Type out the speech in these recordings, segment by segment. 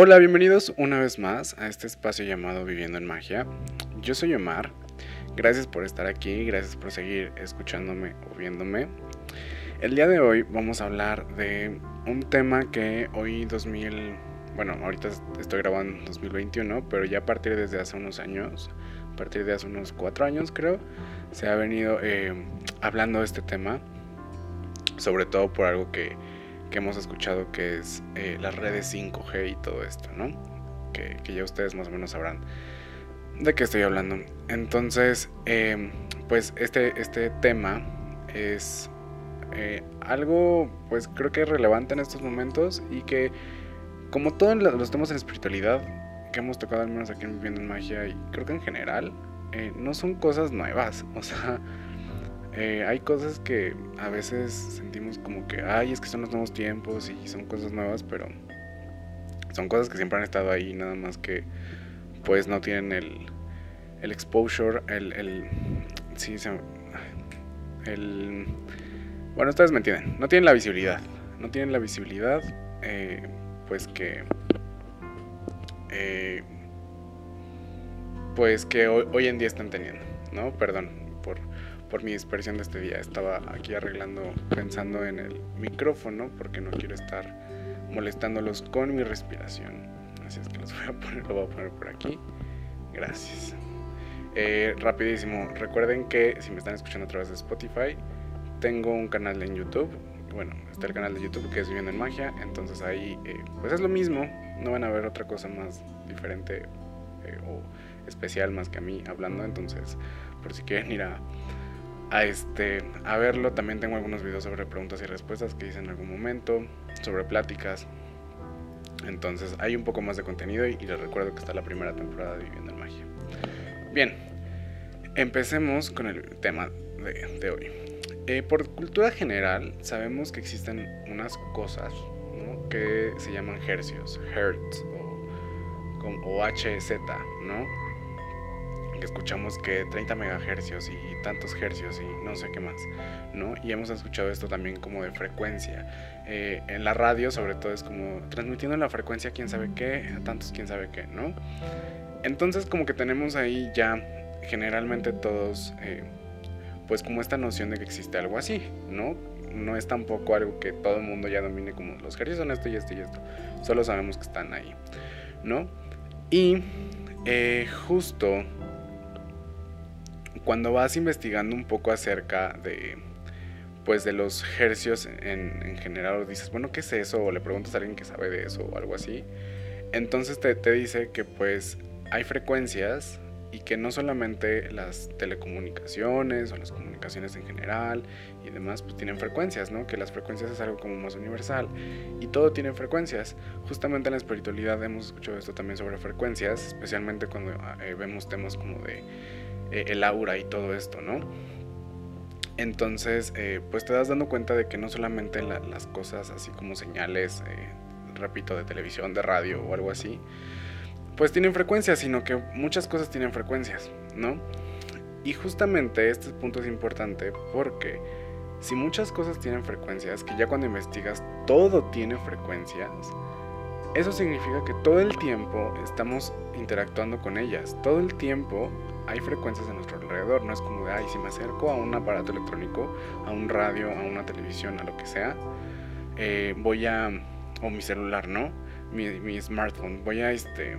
Hola, bienvenidos una vez más a este espacio llamado Viviendo en Magia. Yo soy Omar. Gracias por estar aquí, gracias por seguir escuchándome o viéndome. El día de hoy vamos a hablar de un tema que hoy 2000, bueno, ahorita estoy grabando en 2021, pero ya a partir desde hace unos años, a partir de hace unos cuatro años creo, se ha venido eh, hablando de este tema, sobre todo por algo que que hemos escuchado que es eh, las redes 5G y todo esto, ¿no? Que, ya ustedes más o menos sabrán de qué estoy hablando. Entonces, em, pues este, este tema es eh, algo, pues creo que es relevante en estos momentos y que como todos los temas en espiritualidad que hemos tocado al menos aquí en Viviendo en Magia y creo que en general, eh, no son cosas nuevas, o sea eh, hay cosas que a veces sentimos como que, ay, es que son los nuevos tiempos y son cosas nuevas, pero son cosas que siempre han estado ahí, nada más que pues no tienen el, el exposure, el, el, sí, el, bueno, ustedes me entienden, no tienen la visibilidad, no tienen la visibilidad, eh, pues que, eh, pues que hoy, en día están teniendo, ¿no? Perdón por por mi dispersión de este día. Estaba aquí arreglando, pensando en el micrófono, porque no quiero estar molestándolos con mi respiración. Así es que los voy a poner, lo voy a poner por aquí. Gracias. Eh, rapidísimo, recuerden que si me están escuchando a través de Spotify, tengo un canal en YouTube. Bueno, está el canal de YouTube que es Viviendo en Magia. Entonces ahí, eh, pues es lo mismo. No van a ver otra cosa más diferente eh, o especial más que a mí hablando. Entonces, por si quieren ir a, a, este, a verlo. También tengo algunos videos sobre preguntas y respuestas que hice en algún momento, sobre pláticas. Entonces hay un poco más de contenido y, les recuerdo que está la primera temporada de Viviendo en Magia. Bien, empecemos con el tema de, hoy. Eh, por cultura general sabemos que existen unas cosas que se llaman hercios, hertz o, o HZ, ¿no? que escuchamos que 30 megahercios y tantos hercios y no sé qué más, ¿no? Y hemos escuchado esto también como de frecuencia. Eh, en la radio sobre todo es como transmitiendo la frecuencia quién sabe qué, a tantos quién sabe qué, ¿no? Entonces como que tenemos ahí ya generalmente todos eh, pues como esta noción de que existe algo así, ¿no? No es tampoco algo que todo el mundo ya domine como los hercios son esto y esto y esto, solo sabemos que están ahí, ¿no? Y eh, justo cuando vas investigando un poco acerca de pues de los hercios en, en general, dices, bueno, ¿qué es eso? O le preguntas a alguien que sabe de eso o algo así. Entonces te dice que pues hay frecuencias y que no solamente las telecomunicaciones o las comunicaciones en general y demás pues tienen frecuencias, ¿no? Que las frecuencias es algo como más universal y todo tiene frecuencias. Justamente en la espiritualidad hemos escuchado esto también sobre frecuencias, especialmente cuando eh, vemos temas como de eh, el aura y todo esto, ¿no? Entonces, eh, pues te das dando cuenta de que no solamente las cosas así como señales, eh, repito, de televisión, de radio o algo así, pues tienen frecuencias, sino que muchas cosas tienen frecuencias, ¿no? Y justamente este punto es importante porque si muchas cosas tienen frecuencias, que ya cuando investigas todo tiene frecuencias, eso significa que todo el tiempo estamos interactuando con ellas, todo el tiempo hay frecuencias a nuestro alrededor, no es como de, ay, si me acerco a un aparato electrónico, a un radio, a una televisión, a lo que sea, eh, voy a, o mi celular, ¿no? Mi, smartphone, voy a, este,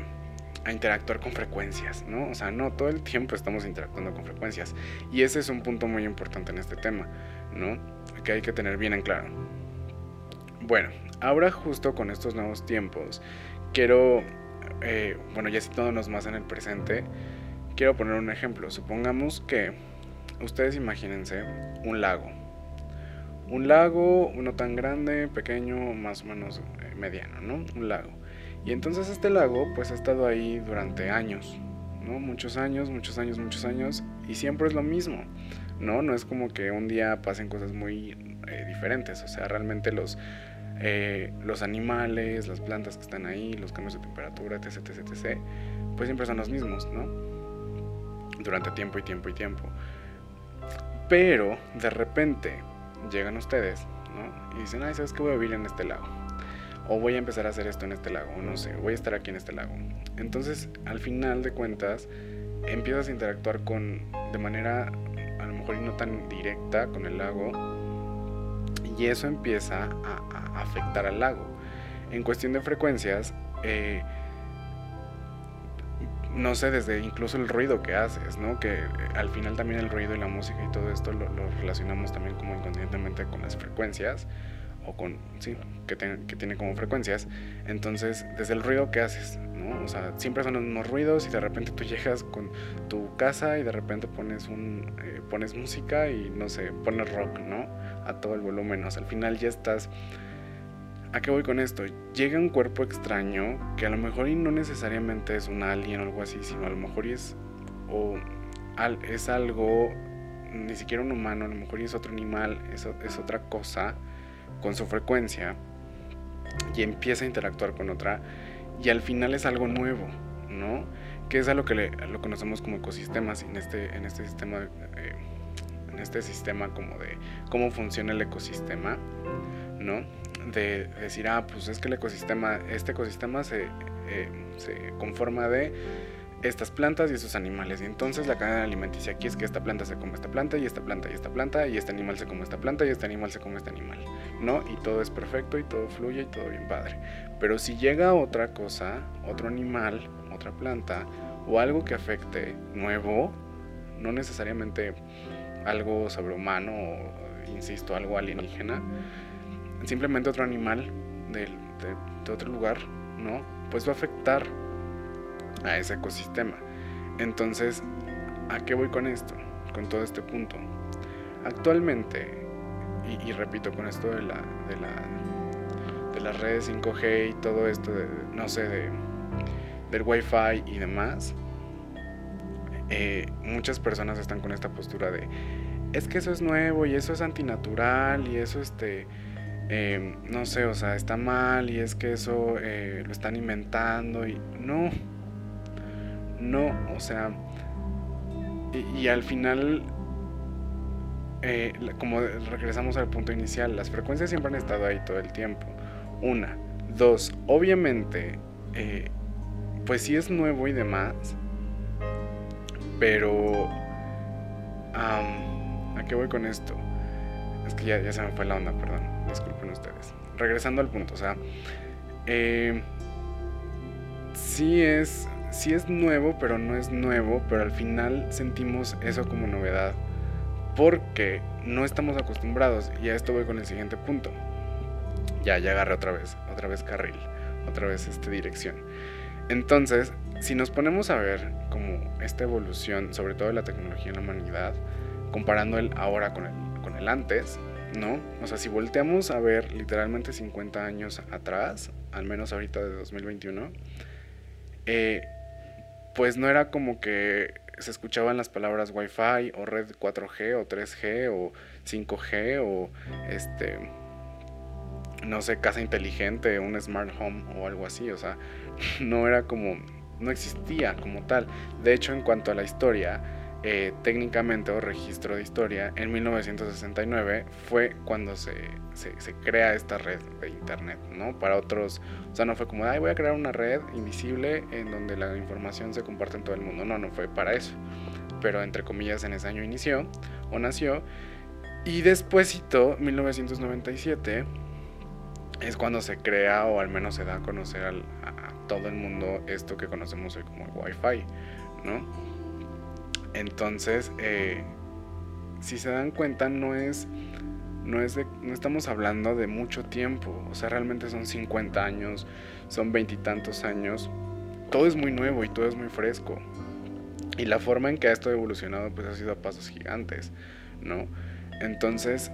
a interactuar con frecuencias, ¿no? O sea, no, todo el tiempo estamos interactuando con frecuencias. Y ese es un punto muy importante en este tema, ¿no? Que hay que tener bien en claro. Bueno, ahora justo con estos nuevos tiempos, quiero, eh, bueno, ya situándonos más en el presente, quiero poner un ejemplo. Supongamos que ustedes imagínense un lago. Un lago, uno tan grande, pequeño, más o menos eh, mediano, ¿no? Un lago. Y entonces este lago pues ha estado ahí durante años, ¿no? Muchos años, muchos años, muchos años. Y siempre es lo mismo, ¿no? No es como que un día pasen cosas muy eh, diferentes. O sea, realmente los, eh, los animales, las plantas que están ahí, los cambios de temperatura, etc, etc, etc, pues siempre son los mismos, ¿no? Durante tiempo y tiempo y tiempo. Pero de repente llegan ustedes, ¿no? Y dicen, ay, ¿sabes qué voy a vivir en este lago? O voy a empezar a hacer esto en este lago, no sé, voy a estar aquí en este lago. Entonces, al final de cuentas, empiezas a interactuar con, de manera a lo mejor no tan directa con el lago, y eso empieza a, afectar al lago. En cuestión de frecuencias, eh, no sé, desde incluso el ruido que haces, ¿no? Que eh, al final también el ruido y la música y todo esto lo, relacionamos también como inconscientemente con las frecuencias, o con, sí, que, que tiene como frecuencias. Entonces, desde el ruido que haces, ¿no? O sea, siempre son los mismos ruidos y de repente tú llegas con tu casa y de repente pones, un, eh, pones música y, no sé, pones rock, ¿no? A todo el volumen, o sea, al final ya estás ¿A qué voy con esto? Llega un cuerpo extraño que a lo mejor y no necesariamente es un alien o algo así, sino a lo mejor es, o es algo, ni siquiera un humano, a lo mejor es otro animal, es, es otra cosa con su frecuencia y empieza a interactuar con otra y al final es algo nuevo, ¿no? Que es a lo que lo conocemos como ecosistemas en este, en este sistema, eh, en este sistema como de cómo funciona el ecosistema, ¿no? de decir, ah, pues es que el ecosistema, este ecosistema se, eh, se conforma de estas plantas y estos animales. Y entonces la cadena alimenticia aquí es que esta planta se come esta planta y esta planta y esta planta y este animal se come esta planta y este animal se come este animal. ¿No? Y todo es perfecto y todo fluye y todo bien padre. Pero si llega otra cosa, otro animal, otra planta o algo que afecte nuevo, no necesariamente algo sobrehumano o, insisto, algo alienígena, simplemente otro animal de, otro lugar, ¿no? Pues va a afectar a ese ecosistema. Entonces, ¿a qué voy con esto? Con todo este punto. Actualmente, y, repito con esto de la, de la de las redes 5G y todo esto, de, no sé, de, del Wi-Fi y demás, eh, muchas personas están con esta postura de es que eso es nuevo y eso es antinatural y eso este Em, no sé, o sea, está mal y es que eso eh, lo están inventando y no, no, o sea, y, al final, eh, como regresamos al punto inicial, las frecuencias siempre han estado ahí todo el tiempo. Una, dos, obviamente, eh, pues sí es nuevo y demás, pero... ¿A qué voy con esto? Es que ya, ya se me fue la onda, perdón disculpen ustedes. Regresando al punto, o sea, eh, sí es, sí es nuevo, pero no es nuevo, pero al final sentimos eso como novedad, porque no estamos acostumbrados, y a esto voy con el siguiente punto. Ya, ya agarré otra vez, otra vez carril, otra vez esta dirección. Entonces, si nos ponemos a ver como esta evolución, sobre todo de la tecnología en la humanidad, comparando el ahora con el, con el antes, ¿no? O sea, si volteamos a ver literalmente 50 años atrás, al menos ahorita de 2021, eh, pues no era como que se escuchaban las palabras Wi-Fi o red 4G o 3G o 5G o este no sé, casa inteligente, un smart home o algo así, o sea, no era como no existía como tal. De hecho, en cuanto a la historia, eh, técnicamente o registro de historia, en 1969 fue cuando se, se, crea esta red de internet, ¿no? Para otros, o sea, no fue como, ay, voy a crear una red invisible en donde la información se comparte en todo el mundo, no, no fue para eso, pero entre comillas en ese año inició o nació, y despuésito, 1997, es cuando se crea o al menos se da a conocer a, a todo el mundo esto que conocemos hoy como el Wi-Fi, ¿no? Entonces, eh, si se dan cuenta, no es, no es no estamos hablando de mucho tiempo. O sea, realmente son 50 años, son veintitantos años. Todo es muy nuevo y todo es muy fresco. Y la forma en que esto ha evolucionado, pues ha sido a pasos gigantes, ¿no? Entonces,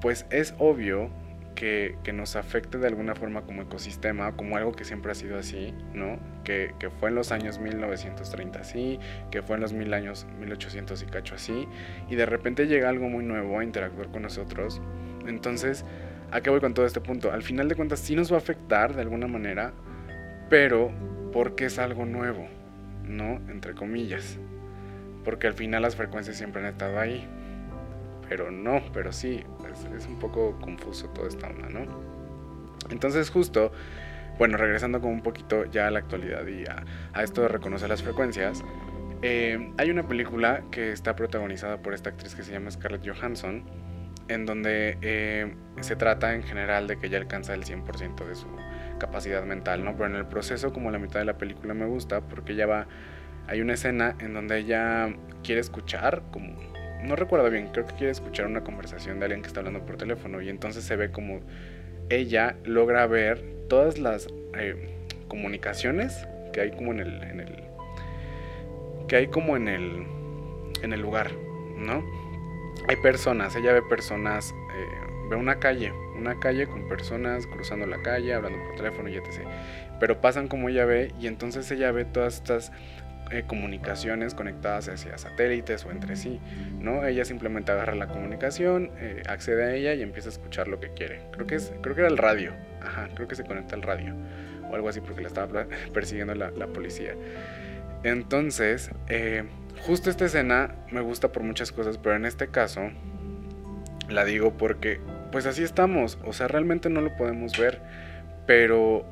pues es obvio que, nos afecte de alguna forma como ecosistema, como algo que siempre ha sido así, ¿no? Que, fue en los años 1930 así, que fue en los mil años 1800 y cacho así, y de repente llega algo muy nuevo a interactuar con nosotros. Entonces, ¿A qué voy con todo este punto? Al final de cuentas sí nos va a afectar de alguna manera, pero porque es algo nuevo, ¿no? Entre comillas. Porque al final las frecuencias siempre han estado ahí. Pero no, pero sí, es, un poco confuso toda esta onda, ¿no? Entonces justo, bueno, regresando como un poquito ya a la actualidad y a, esto de reconocer las frecuencias, eh, hay una película que está protagonizada por esta actriz que se llama Scarlett Johansson, en donde eh, se trata en general de que ella alcanza el 100% de su capacidad mental, ¿no? Pero en el proceso, como la mitad de la película me gusta, porque ella va, hay una escena en donde ella quiere escuchar, como, no recuerdo bien, creo que quiere escuchar una conversación de alguien que está hablando por teléfono, y entonces se ve como ella logra ver todas las eh, comunicaciones que hay como en el, que hay como en el, en el lugar, ¿no? hay personas, ella ve personas, eh, ve una calle, una calle con personas cruzando la calle, hablando por teléfono y etc. Pero pasan como ella ve y entonces ella ve todas estas eh, comunicaciones conectadas hacia satélites o entre sí, ¿no? Ella simplemente agarra la comunicación, eh, accede a ella y empieza a escuchar lo que quiere. Creo que, es, creo que era el radio, ajá, creo que se conecta al radio o algo así porque la estaba persiguiendo la, policía. Entonces, eh, justo esta escena me gusta por muchas cosas, pero en este caso la digo porque pues así estamos, o sea, realmente no lo podemos ver, pero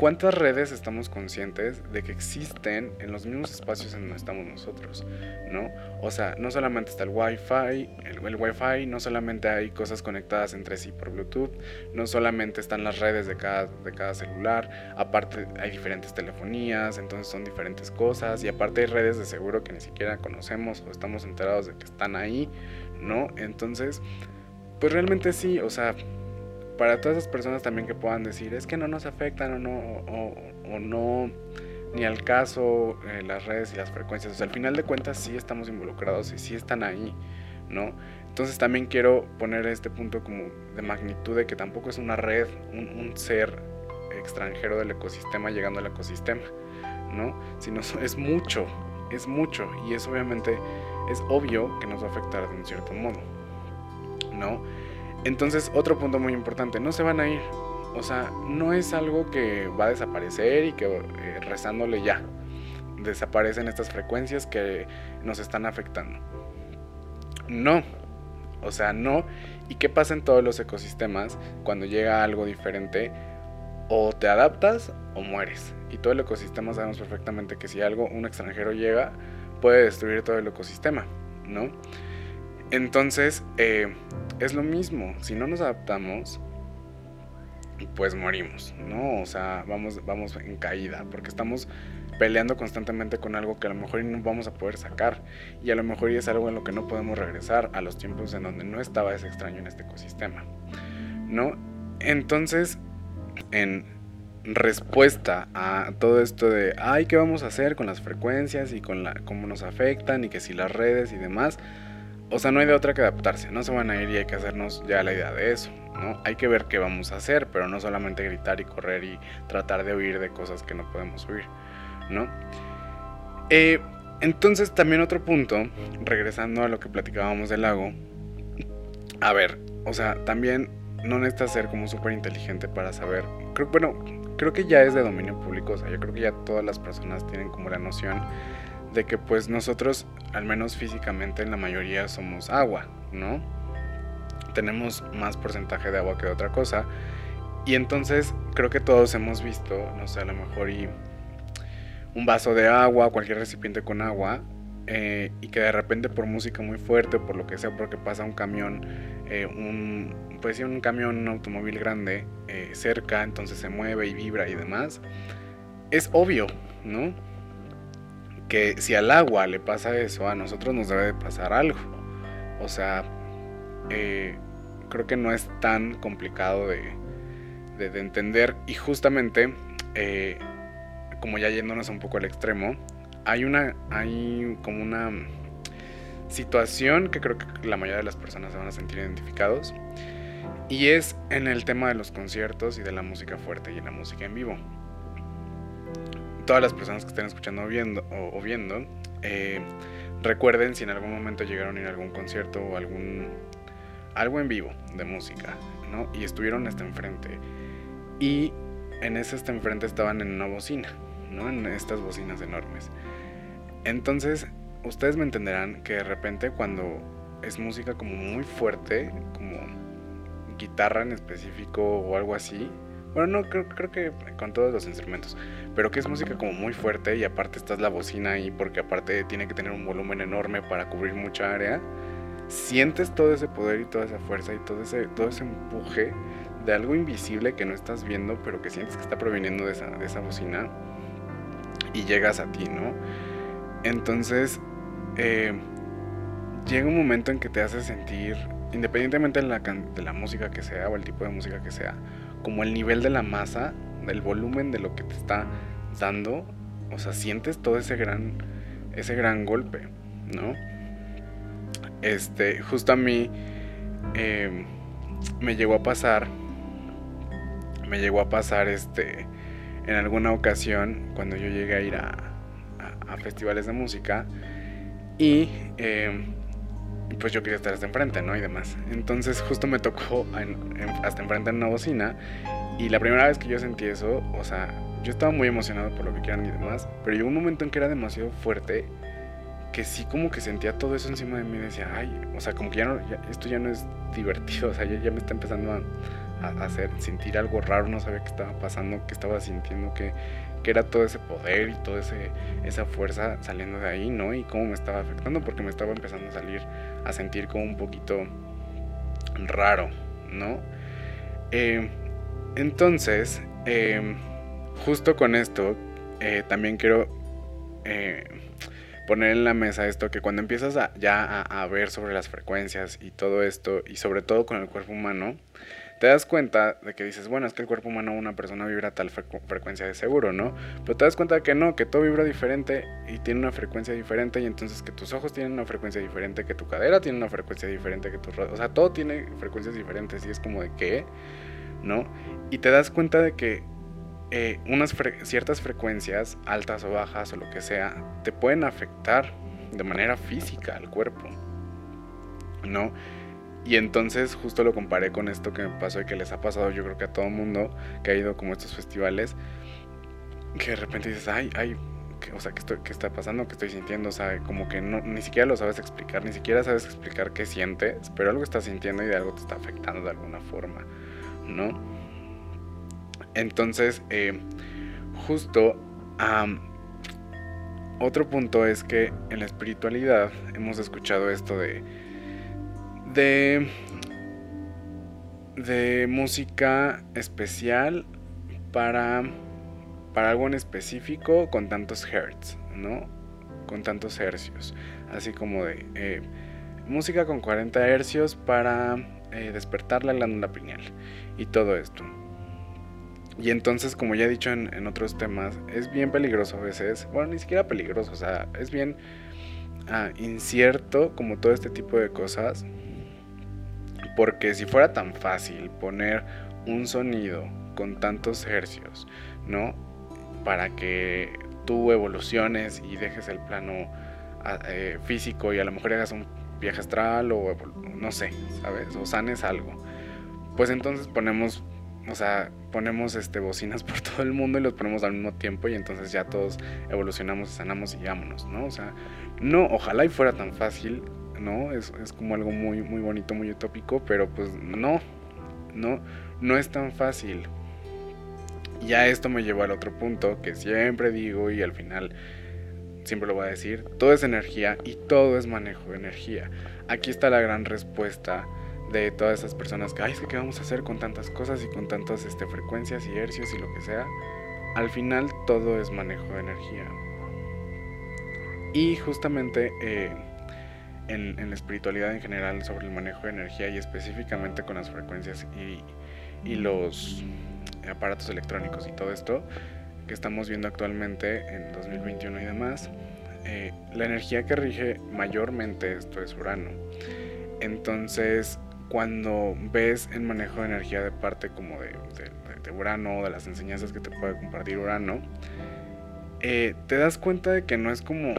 ¿cuántas redes estamos conscientes de que existen en los mismos espacios en donde estamos nosotros? ¿No? O sea, no solamente está el Wi-Fi, el, Wi-Fi, no solamente hay cosas conectadas entre sí por Bluetooth, no solamente están las redes de cada, de cada celular, aparte hay diferentes telefonías, entonces son diferentes cosas, y aparte hay redes de seguro que ni siquiera conocemos o estamos enterados de que están ahí, ¿no? Entonces, pues realmente sí, o sea, para todas esas personas también que puedan decir, es que no nos afectan o no, o, no, ni al caso eh, las redes y las frecuencias. O sea, al final de cuentas sí estamos involucrados y sí están ahí, ¿no? Entonces también quiero poner este punto como de magnitud de que tampoco es una red, un, un ser extranjero del ecosistema llegando al ecosistema, ¿no? Sino es mucho, es mucho y eso obviamente es obvio que nos va a afectar de un cierto modo, ¿no? Entonces, otro punto muy importante, no se van a ir. O sea, no es algo que va a desaparecer y que eh, rezándole ya desaparecen estas frecuencias que nos están afectando. No, o sea, no. ¿Y qué pasa en todos los ecosistemas cuando llega algo diferente? O te adaptas o mueres. Y todo el ecosistema sabemos perfectamente que si algo, un extranjero llega, puede destruir todo el ecosistema, ¿no? Entonces, eh, es lo mismo, si no nos adaptamos, pues morimos, ¿no? O sea, vamos, vamos en caída, porque estamos peleando constantemente con algo que a lo mejor no vamos a poder sacar, y a lo mejor es algo en lo que no podemos regresar a los tiempos en donde no estaba ese extraño en este ecosistema, ¿no? Entonces, en respuesta a todo esto de, ay, ¿qué vamos a hacer con las frecuencias y con la, cómo nos afectan y que si las redes y demás? O sea, no hay de otra que adaptarse, no se van a ir y hay que hacernos ya la idea de eso, ¿no? Hay que ver qué vamos a hacer, pero no solamente gritar y correr y tratar de huir de cosas que no podemos huir, ¿no? Eh, entonces también otro punto, regresando a lo que platicábamos del lago, a ver, o sea, también no necesitas ser como súper inteligente para saber, creo, bueno, creo que ya es de dominio público, o sea, yo creo que ya todas las personas tienen como la noción de que pues nosotros, al menos físicamente, en la mayoría somos agua, ¿no? Tenemos más porcentaje de agua que de otra cosa. Y entonces creo que todos hemos visto, no sé, a lo mejor y un vaso de agua, cualquier recipiente con agua, eh, y que de repente por música muy fuerte, por lo que sea, porque pasa un camión, eh, un, pues sí, un camión, un automóvil grande eh, cerca, entonces se mueve y vibra y demás, es obvio, ¿no? Que si al agua le pasa eso, a nosotros nos debe de pasar algo. O sea, eh, creo que no es tan complicado de, entender. Y justamente, eh, como ya yéndonos un poco al extremo, hay una, hay como una situación que creo que la mayoría de las personas se van a sentir identificados. Y es en el tema de los conciertos y de la música fuerte y la música en vivo todas las personas que estén escuchando o viendo, o, viendo eh, recuerden si en algún momento llegaron a ir a algún concierto o algún algo en vivo de música, ¿no? Y estuvieron hasta enfrente. Y en ese hasta enfrente estaban en una bocina, ¿no? En estas bocinas enormes. Entonces, ustedes me entenderán que de repente cuando es música como muy fuerte, como guitarra en específico o algo así, bueno, no, creo, creo que con todos los instrumentos. Pero que es música como muy fuerte y aparte estás la bocina ahí porque aparte tiene que tener un volumen enorme para cubrir mucha área. Sientes todo ese poder y toda esa fuerza y todo ese, todo ese empuje de algo invisible que no estás viendo, pero que sientes que está proveniendo de esa, de esa bocina y llegas a ti, ¿no? Entonces, eh, llega un momento en que te hace sentir, independientemente de la, de la música que sea o el tipo de música que sea, como el nivel de la masa, del volumen de lo que te está dando, o sea, sientes todo ese gran, ese gran golpe, ¿no? Este, justo a mí em, me llegó a pasar, me llegó a pasar, este, en alguna ocasión cuando yo llegué a ir a, a, festivales de música y em, pues yo quería estar hasta enfrente, ¿no? Y demás. Entonces justo me tocó hasta enfrente en una bocina y la primera vez que yo sentí eso, o sea, yo estaba muy emocionado por lo que quieran y demás, pero llegó un momento en que era demasiado fuerte que sí como que sentía todo eso encima de mí y decía, ay, o sea, como que ya no, esto ya no es divertido, o sea, ya, me está empezando a, a, hacer sentir algo raro, no sabía qué estaba pasando, qué estaba sintiendo, que, que era todo ese poder y toda esa fuerza saliendo de ahí, ¿no? Y cómo me estaba afectando, porque me estaba empezando a salir, a sentir como un poquito raro, ¿no? Eh, entonces, eh, justo con esto, eh, también quiero poner en la mesa esto, que cuando empiezas ya a, a ver sobre las frecuencias y todo esto, y sobre todo con el cuerpo humano, te das cuenta de que dices, bueno, es que el cuerpo humano, una persona vibra a tal frecuencia de seguro, ¿no? Pero te das cuenta de que no, que todo vibra diferente y tiene una frecuencia diferente y entonces que tus ojos tienen una frecuencia diferente, que tu cadera tiene una frecuencia diferente, que tu... O sea, todo tiene frecuencias diferentes y es como de qué, ¿no? Y te das cuenta de que eh, unas ciertas frecuencias, altas o bajas o lo que sea, te pueden afectar de manera física al cuerpo, ¿no? Y entonces justo lo comparé con esto que me pasó y que les ha pasado yo creo que a todo mundo que ha ido como a estos festivales, que de repente dices, ay, ay, o sea, ¿qué, estoy, ¿qué está pasando? ¿Qué estoy sintiendo? O sea, como que no, ni siquiera lo sabes explicar, ni siquiera sabes explicar qué sientes, pero algo estás sintiendo y de algo te está afectando de alguna forma, ¿no? Entonces, eh, justo, otro punto es que en la espiritualidad hemos escuchado esto de de, de música especial para, para algo en específico con tantos hertz, ¿no? Con tantos hercios. Así como de eh, música con 40 hercios para eh, despertar la glándula pineal y todo esto. Y entonces, como ya he dicho en, en, otros temas, es bien peligroso a veces. Bueno, ni siquiera peligroso, o sea, es bien ah, incierto como todo este tipo de cosas. Porque si fuera tan fácil poner un sonido con tantos hercios, ¿no? Para que tú evoluciones y dejes el plano ah, eh, físico y a lo mejor hagas un viaje astral o no sé, ¿sabes? O sanes algo. Pues entonces ponemos, o sea, ponemos este bocinas por todo el mundo y los ponemos al mismo tiempo y entonces ya todos evolucionamos sanamos y vámonos, ¿no? O sea, no, ojalá y fuera tan fácil ¿no? Es, como algo muy, muy bonito, muy utópico, pero pues no, no, no es tan fácil. Ya esto me llevó al otro punto que siempre digo y al final siempre lo voy a decir, todo es energía y todo es manejo de energía. Aquí está la gran respuesta de todas esas personas que, ay, ¿qué vamos a hacer con tantas cosas y con tantas este, frecuencias y hercios y lo que sea? Al final todo es manejo de energía. Y justamente eh, en, la espiritualidad en general sobre el manejo de energía y específicamente con las frecuencias y, los aparatos electrónicos y todo esto que estamos viendo actualmente en 2021 y demás, eh, la energía que rige mayormente esto es Urano. Entonces, cuando ves el manejo de energía de parte como de, de, Urano, de las enseñanzas que te puede compartir Urano, eh, te das cuenta de que no es como,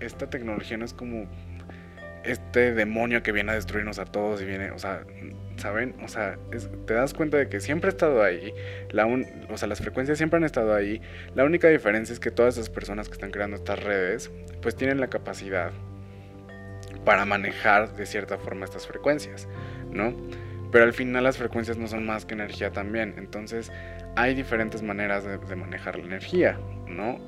esta tecnología no es como este demonio que viene a destruirnos a todos y viene, o sea, ¿saben? O sea, te das cuenta de que siempre ha estado ahí, la o sea, las frecuencias siempre han estado ahí, la única diferencia es que todas esas personas que están creando estas redes, pues tienen la capacidad para manejar de cierta forma estas frecuencias, ¿no? Pero al final las frecuencias no son más que energía también, entonces hay diferentes maneras de, manejar la energía, ¿no?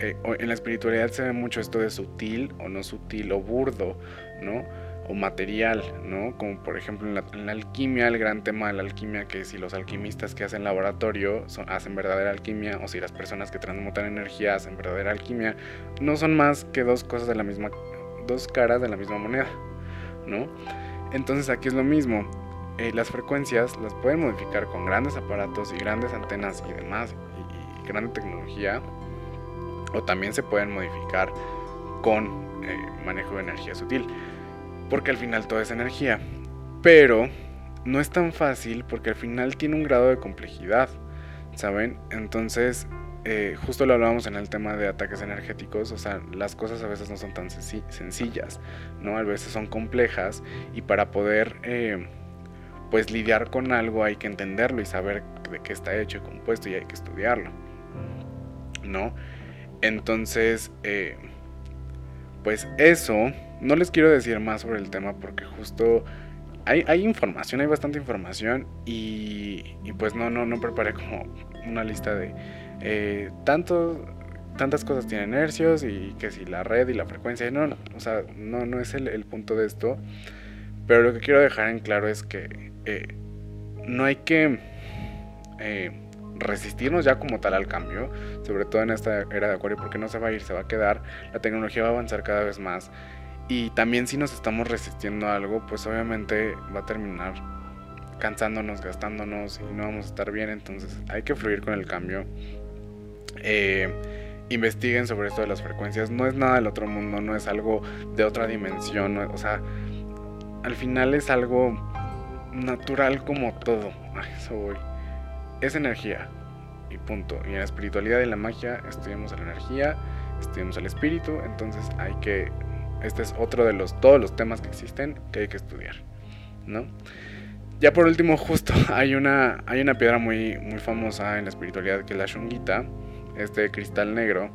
Eh, en la espiritualidad se ve mucho esto de sutil o no sutil o burdo, ¿no? o material, ¿no? Como por ejemplo en la, alquimia, el gran tema de la alquimia, que si los alquimistas que hacen laboratorio hacen verdadera alquimia, o si las personas que transmutan energía hacen verdadera alquimia, no son más que dos cosas de la misma, dos caras de la misma moneda, ¿no? Entonces aquí es lo mismo, eh, las frecuencias las pueden modificar con grandes aparatos y grandes antenas y demás, y, grande tecnología, o también se pueden modificar con eh, manejo de energía sutil porque al final todo es energía. Pero no es tan fácil porque al final tiene un grado de complejidad, ¿saben? Entonces, eh, justo lo hablábamos en el tema de ataques energéticos, o sea, las cosas a veces no son tan sencillas, ¿no? A veces son complejas y para poder, eh, pues, lidiar con algo hay que entenderlo y saber de qué está hecho y compuesto y hay que estudiarlo, ¿no? Entonces, eh, pues eso no les quiero decir más sobre el tema porque justo hay, hay información, hay bastante información y, y, pues no, no, no preparé como una lista de eh, tanto, tantas cosas tienen hercios y que si la red y la frecuencia, no, no, o sea, no, no es el, el punto de esto, pero lo que quiero dejar en claro es que eh, no hay que eh, resistirnos ya como tal al cambio, sobre todo en esta era de Acuario, porque no se va a ir, se va a quedar, la tecnología va a avanzar cada vez más y también si nos estamos resistiendo a algo, pues obviamente va a terminar cansándonos, gastándonos y no vamos a estar bien. Entonces hay que fluir con el cambio. Eh, investiguen sobre esto de las frecuencias. No es nada del otro mundo, no es algo de otra dimensión. o sea, al final es algo natural como todo. eso voy. Es energía. Y punto. Y en la espiritualidad y la magia estudiamos la energía, estudiamos el espíritu. Entonces hay que este es otro de los todos los temas que existen que hay que estudiar, ¿no? Ya por último, justo hay una, hay una piedra muy, muy famosa en la espiritualidad que es la shungita, este cristal negro,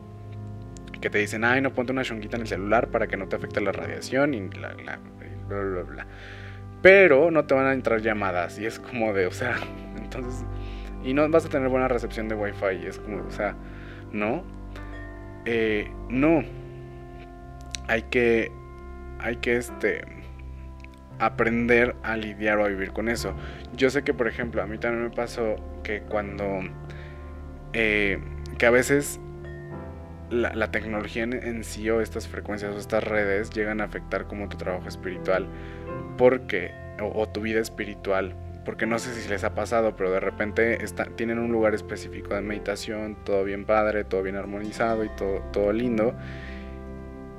que te dicen, ay, no ponte una shungita en el celular para que no te afecte la radiación y bla, bla, bla, bla, bla. Pero no te van a entrar llamadas y es como de, o sea, entonces, y no vas a tener buena recepción de wifi es como, o sea, no, eh, no hay que, hay que este, aprender a lidiar o a vivir con eso. Yo sé que, por ejemplo, a mí también me pasó que cuando, eh, que a veces la, tecnología en, sí o estas frecuencias o estas redes llegan a afectar como tu trabajo espiritual, porque, o, tu vida espiritual, porque no sé si les ha pasado, pero de repente tienen un lugar específico de meditación, todo bien padre, todo bien armonizado y todo, todo lindo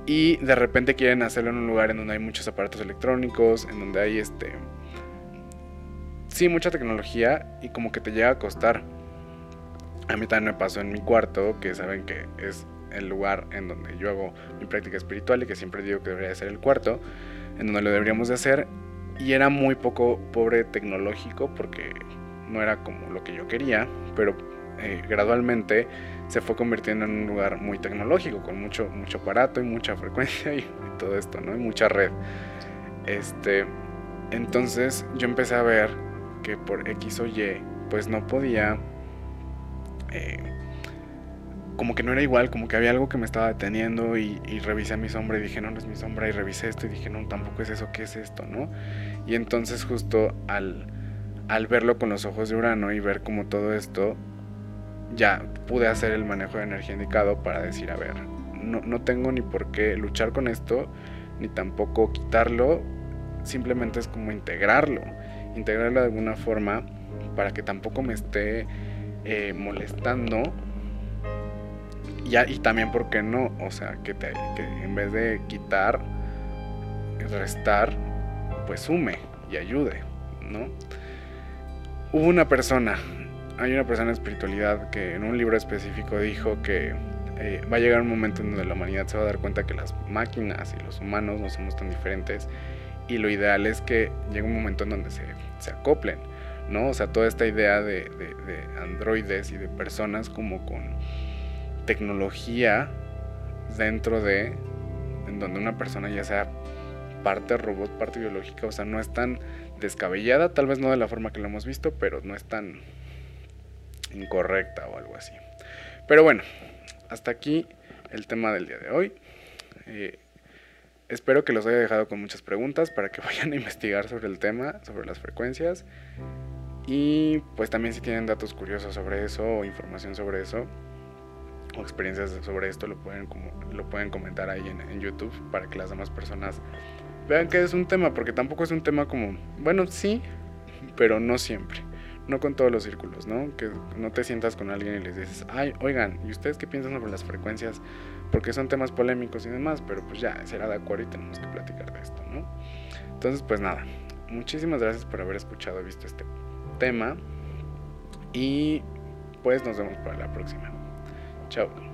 y de repente quieren hacerlo en un lugar en donde hay muchos aparatos electrónicos, en donde hay este sí mucha tecnología y como que te llega a costar. A mí también me pasó en mi cuarto, que saben que es el lugar en donde yo hago mi práctica espiritual y que siempre digo que debería ser el cuarto, en donde lo deberíamos de hacer y era muy poco pobre tecnológico porque no era como lo que yo quería, pero eh, gradualmente se fue convirtiendo en un lugar muy tecnológico, con mucho, mucho aparato y mucha frecuencia y, todo esto, ¿no? Y mucha red. Este, entonces yo empecé a ver que por X o Y, pues no podía, eh, como que no era igual, como que había algo que me estaba deteniendo y, y, revisé mi sombra y dije, no, no es mi sombra, y revisé esto y dije, no, tampoco es eso, ¿qué es esto, no? Y entonces justo al, al verlo con los ojos de Urano y ver como todo esto, ya pude hacer el manejo de energía indicado para decir, a ver, no, no tengo ni por qué luchar con esto, ni tampoco quitarlo, simplemente es como integrarlo, integrarlo de alguna forma para que tampoco me esté eh, molestando. Y también, ¿por qué no? O sea, que, te, que en vez de quitar, restar, pues sume y ayude, ¿no? Hubo una persona hay una persona en espiritualidad que en un libro específico dijo que eh, va a llegar un momento en donde la humanidad se va a dar cuenta que las máquinas y los humanos no somos tan diferentes y lo ideal es que llegue un momento en donde se, se acoplen, ¿no? O sea, toda esta idea de, de, de androides y de personas como con tecnología dentro de, en donde una persona ya sea parte robot, parte biológica, o sea, no es tan descabellada, tal vez no de la forma que lo hemos visto, pero no es tan incorrecta o algo así. Pero bueno, hasta aquí el tema del día de hoy. Eh, espero que los haya dejado con muchas preguntas para que vayan a investigar sobre el tema, sobre las frecuencias. Y pues también si tienen datos curiosos sobre eso o información sobre eso experiencias sobre esto lo pueden, como, lo pueden comentar ahí en, en YouTube para que las demás personas vean que es un tema, porque tampoco es un tema como, bueno, sí, pero no siempre no con todos los círculos, ¿no? Que no te sientas con alguien y les dices, ay, oigan, ¿y ustedes qué piensan sobre las frecuencias? Porque son temas polémicos y demás, pero pues ya, será de acuerdo y tenemos que platicar de esto, ¿no? Entonces, pues nada, muchísimas gracias por haber escuchado, visto este tema y pues nos vemos para la próxima. Chao.